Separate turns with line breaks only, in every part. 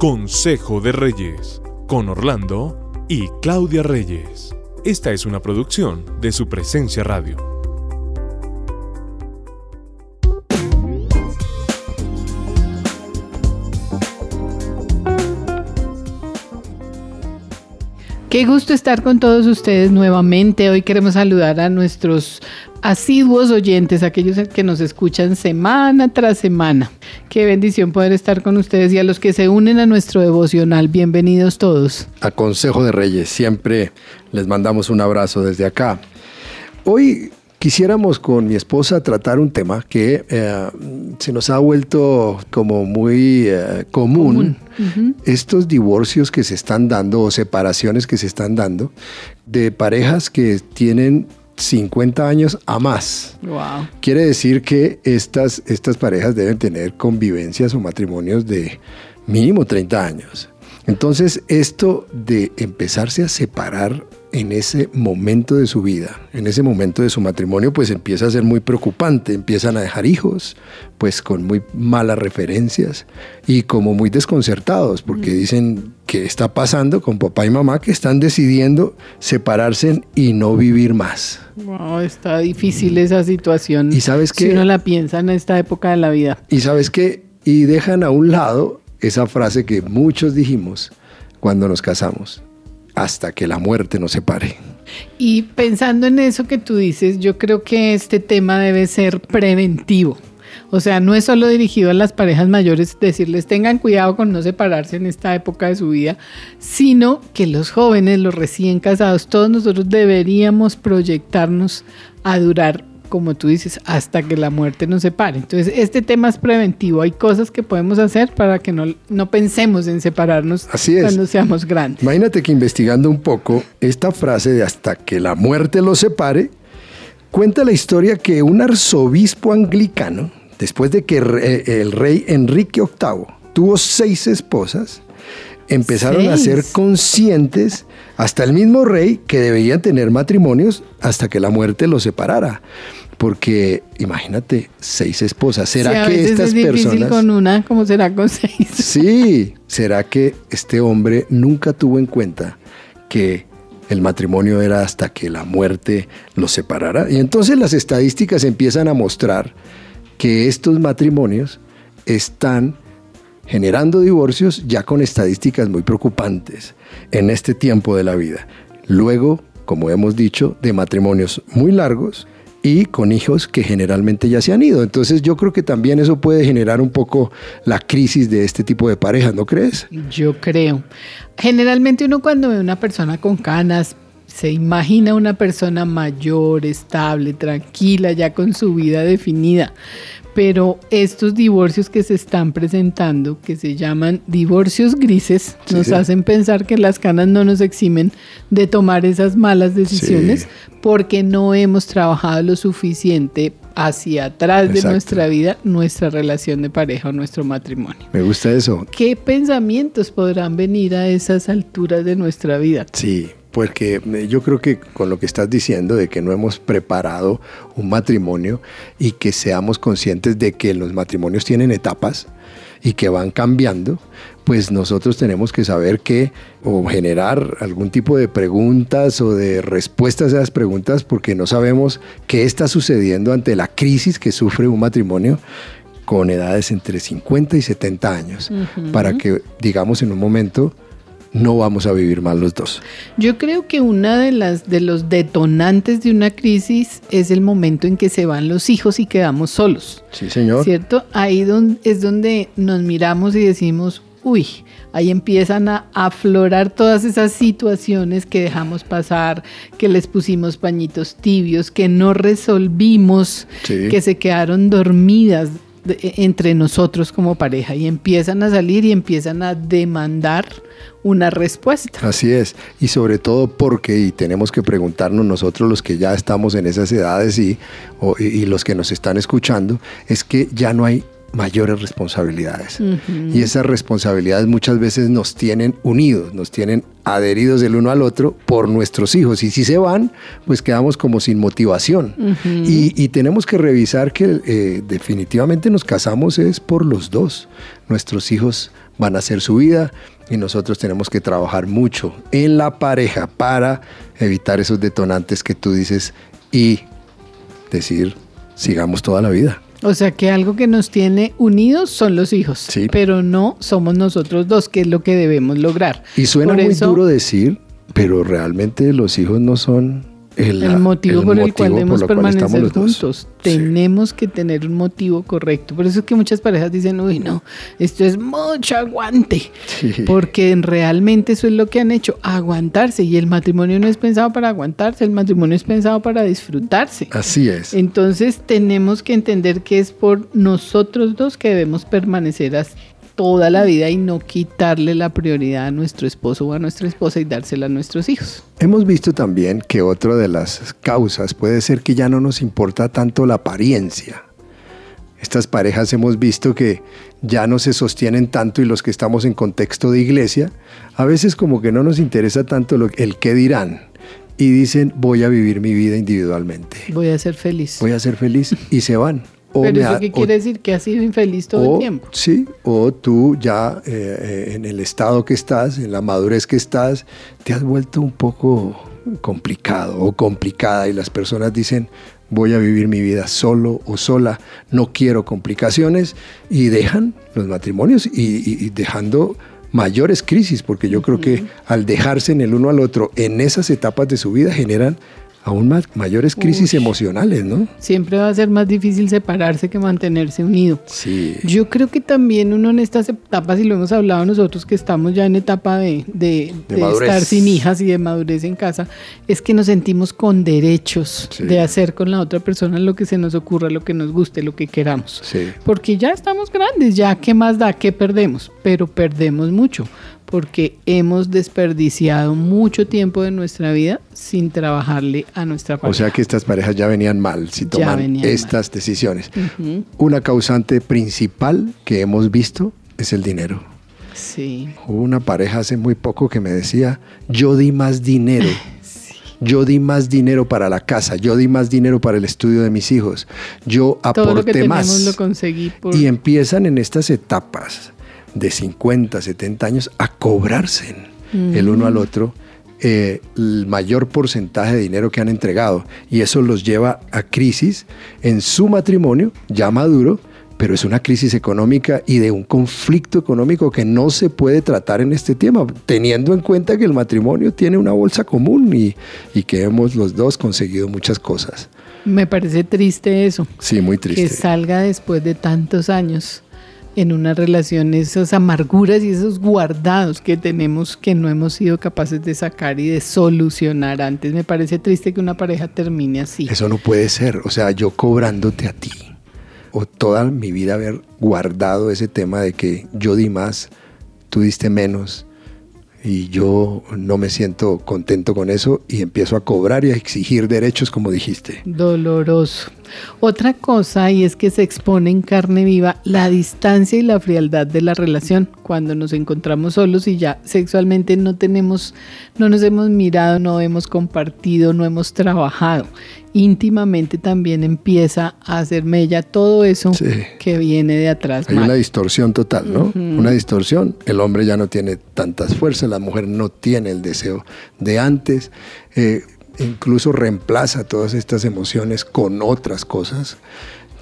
Consejo de Reyes, con Orlando y Claudia Reyes. Esta es una producción de su presencia radio.
Qué gusto estar con todos ustedes nuevamente. Hoy queremos saludar a nuestros asiduos oyentes, aquellos que nos escuchan semana tras semana. Qué bendición poder estar con ustedes y a los que se unen a nuestro devocional. Bienvenidos todos.
A Consejo de Reyes, siempre les mandamos un abrazo desde acá. Hoy quisiéramos con mi esposa tratar un tema que eh, se nos ha vuelto como muy eh, común. Estos divorcios que se están dando o separaciones que se están dando de parejas que tienen 50 años a más.
Wow.
Quiere decir que estas, estas parejas deben tener convivencias o matrimonios de mínimo 30 años. Entonces, esto de empezarse a separar en ese momento de su vida, en ese momento de su matrimonio, pues empieza a ser muy preocupante. Empiezan a dejar hijos, pues con muy malas referencias y como muy desconcertados, porque dicen que está pasando con papá y mamá que están decidiendo separarse y no vivir más.
Wow, está difícil esa situación.
Y sabes que
si uno la piensa en esta época de la vida.
Y sabes que y dejan a un lado esa frase que muchos dijimos cuando nos casamos hasta que la muerte nos separe.
Y pensando en eso que tú dices, yo creo que este tema debe ser preventivo. O sea, no es solo dirigido a las parejas mayores decirles tengan cuidado con no separarse en esta época de su vida, sino que los jóvenes, los recién casados, todos nosotros deberíamos proyectarnos a durar como tú dices, hasta que la muerte nos separe. Entonces, este tema es preventivo. Hay cosas que podemos hacer para que no, no pensemos en separarnos cuando seamos grandes.
Imagínate que investigando un poco, esta frase de hasta que la muerte los separe, cuenta la historia que un arzobispo anglicano, después de que el rey Enrique VIII tuvo seis esposas, empezaron a ser conscientes, hasta el mismo rey, que debían tener matrimonios hasta que la muerte los separara. Porque imagínate, seis esposas. ¿Será que estas es personas.
con una, ¿cómo será con seis?
Sí, ¿será que este hombre nunca tuvo en cuenta que el matrimonio era hasta que la muerte los separara? Y entonces las estadísticas empiezan a mostrar que estos matrimonios están generando divorcios ya con estadísticas muy preocupantes en este tiempo de la vida. Luego, como hemos dicho, de matrimonios muy largos y con hijos que generalmente ya se han ido. Entonces yo creo que también eso puede generar un poco la crisis de este tipo de parejas, ¿no crees?
Yo creo. Generalmente uno cuando ve una persona con canas, se imagina una persona mayor, estable, tranquila, ya con su vida definida pero estos divorcios que se están presentando, que se llaman divorcios grises, nos hacen pensar que las canas no nos eximen de tomar esas malas decisiones porque no hemos trabajado lo suficiente hacia atrás de nuestra vida, nuestra relación de pareja o nuestro matrimonio.
Me gusta eso.
¿Qué pensamientos podrán venir a esas alturas de nuestra vida?
Sí, porque eh, yo creo que con lo que estás diciendo de que no hemos preparado un matrimonio y que seamos conscientes de que los matrimonios tienen etapas y que van cambiando, pues nosotros tenemos que saber que o generar algún tipo de preguntas o de respuestas a esas preguntas porque no sabemos qué está sucediendo ante la crisis que sufre un matrimonio con edades entre 50 y 70 años, para que digamos en un momento no vamos a vivir mal los dos.
Yo creo que una de las de los detonantes de una crisis es el momento en que se van los hijos y quedamos solos.
Sí, señor.
¿Cierto? Ahí es donde nos miramos y decimos, uy, ahí empiezan a aflorar todas esas situaciones que dejamos pasar, que les pusimos pañitos tibios, que no resolvimos, que se quedaron dormidas entre nosotros como pareja y empiezan a salir y empiezan a demandar una respuesta.
Así es, y sobre todo porque, y tenemos que preguntarnos nosotros los que ya estamos en esas edades y, y los que nos están escuchando, es que ya no hay mayores responsabilidades. Y esas responsabilidades muchas veces nos tienen unidos, nos tienen adheridos el uno al otro por nuestros hijos. Y si se van, pues quedamos como sin motivación. y, tenemos que revisar que eh, definitivamente nos casamos es por los dos. Nuestros hijos van a hacer su vida y nosotros tenemos que trabajar mucho en la pareja para evitar esos detonantes que tú dices y decir, sigamos toda la vida.
O sea que algo que nos tiene unidos son los hijos, pero no somos nosotros dos, que es lo que debemos lograr.
Y suena muy duro decir, pero realmente los hijos no son
el, motivo por el cual debemos permanecer juntos. Tenemos que tener un motivo correcto. Por eso es que muchas parejas dicen, uy, no, esto es mucho aguante. Porque realmente eso es lo que han hecho, aguantarse. Y el matrimonio no es pensado para aguantarse, el matrimonio es pensado para disfrutarse.
Así es.
Entonces tenemos que entender que es por nosotros dos que debemos permanecer toda la vida y no quitarle la prioridad a nuestro esposo o a nuestra esposa y dársela a nuestros hijos.
Hemos visto también que otra de las causas puede ser que ya no nos importa tanto la apariencia. Estas parejas hemos visto que ya no se sostienen tanto y los que estamos en contexto de iglesia, a veces como que no nos interesa tanto lo, el qué dirán y dicen voy a vivir mi vida individualmente.
Voy a ser feliz.
Voy a ser feliz y se van.
Pero eso qué quiere decir que has sido infeliz todo el tiempo.
Sí, o tú ya eh, eh, en el estado que estás, en la madurez que estás, te has vuelto un poco complicado o complicada y las personas dicen voy a vivir mi vida solo o sola, no quiero complicaciones y dejan los matrimonios y, dejando mayores crisis, porque yo creo que al dejarse en el uno al otro en esas etapas de su vida generan aún más mayores crisis emocionales, ¿no?
Siempre va a ser más difícil separarse que mantenerse unido.
Sí.
Yo creo que también uno en estas etapas, y lo hemos hablado nosotros que estamos ya en etapa de, de, estar sin hijas y de madurez en casa, es que nos sentimos con derechos de hacer con la otra persona lo que se nos ocurra, lo que nos guste, lo que queramos.
Sí.
Porque ya estamos grandes, ya qué más da, qué perdemos, pero perdemos mucho porque hemos desperdiciado mucho tiempo de nuestra vida sin trabajarle a nuestra pareja.
O sea que estas parejas ya venían mal si toman estas decisiones. Una causante principal que hemos visto es el dinero.
Sí.
Hubo una pareja hace muy poco que me decía, yo di más dinero. Yo di más dinero para la casa, yo di más dinero para el estudio de mis hijos, yo aporté
Todo lo que
más.
Lo conseguí
Y empiezan en estas etapas de 50, 70 años a cobrarse el uno al otro eh, el mayor porcentaje de dinero que han entregado. Y eso los lleva a crisis en su matrimonio, ya maduro, pero es una crisis económica y de un conflicto económico que no se puede tratar en este tema, teniendo en cuenta que el matrimonio tiene una bolsa común y, y que hemos los dos conseguido muchas cosas.
Me parece triste eso.
Sí, muy triste.
Que salga después de tantos años en una relación esas amarguras y esos guardados que tenemos que no hemos sido capaces de sacar y de solucionar antes. Me parece triste que una pareja termine así.
Eso no puede ser, o sea, yo cobrándote a ti o toda mi vida haber guardado ese tema de que yo di más, tú diste menos y yo no me siento contento con eso y empiezo a cobrar y a exigir derechos como dijiste.
Doloroso. Otra cosa y es que se expone en carne viva la distancia y la frialdad de la relación cuando nos encontramos solos y ya sexualmente no tenemos, no nos hemos mirado, no hemos compartido, no hemos trabajado. Íntimamente también empieza a hacer mella todo eso que viene de atrás.
Hay una distorsión total, ¿no? Una distorsión. El hombre ya no tiene tantas fuerzas, la mujer no tiene el deseo de antes. Eh, incluso reemplaza todas estas emociones con otras cosas,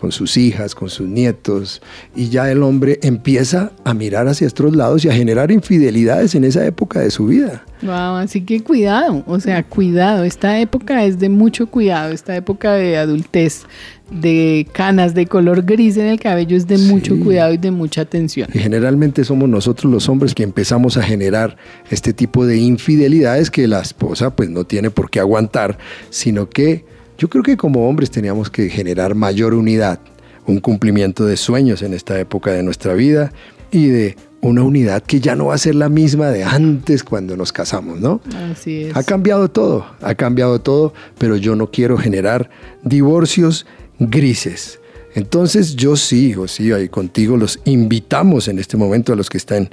con sus hijas, con sus nietos, y ya el hombre empieza a mirar hacia otros lados y a generar infidelidades en esa época de su vida.
Wow, así que cuidado, o sea, cuidado, esta época es de mucho cuidado, esta época de adultez, de canas de color gris en el cabello es de mucho cuidado y de mucha atención.
Y generalmente somos nosotros los hombres que empezamos a generar este tipo de infidelidades que la esposa pues no tiene por qué aguantar, sino que yo creo que como hombres teníamos que generar mayor unidad, un cumplimiento de sueños en esta época de nuestra vida y de una unidad que ya no va a ser la misma de antes cuando nos casamos, ¿no?
Así es.
Ha cambiado todo, ha cambiado todo, pero yo no quiero generar divorcios grises. Entonces yo sí, o sí, ahí contigo los invitamos en este momento a los que están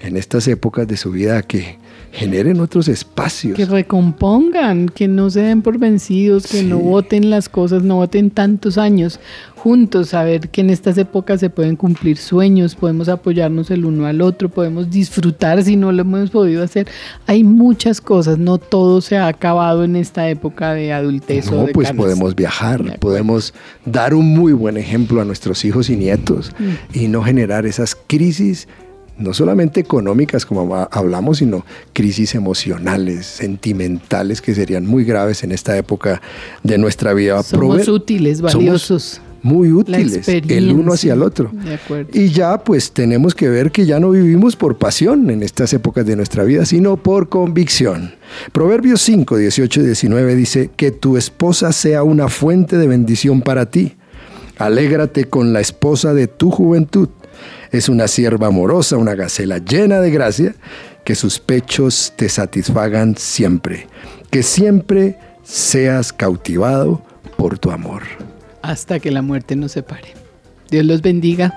en estas épocas de su vida que generen otros espacios.
Que recompongan, que no se den por vencidos, que no voten las cosas, no voten tantos años juntos, saber que en estas épocas se pueden cumplir sueños, podemos apoyarnos el uno al otro, podemos disfrutar si no lo hemos podido hacer. Hay muchas cosas, no todo se ha acabado en esta época de adultez.
No,
o de
pues podemos viajar, podemos dar un muy buen ejemplo a nuestros hijos y nietos
Mm.
y no generar esas crisis no solamente económicas como ha- hablamos, sino crisis emocionales, sentimentales que serían muy graves en esta época de nuestra vida.
Somos
Prove-
útiles,
somos
valiosos.
muy útiles, el uno hacia el otro.
De acuerdo.
Y ya pues tenemos que ver que ya no vivimos por pasión en estas épocas de nuestra vida, sino por convicción. Proverbios 5, 18 y 19 dice, que tu esposa sea una fuente de bendición para ti. Alégrate con la esposa de tu juventud. Es una sierva amorosa, una gacela llena de gracia, que sus pechos te satisfagan siempre. Que siempre seas cautivado por tu amor.
Hasta que la muerte nos separe. Dios los bendiga.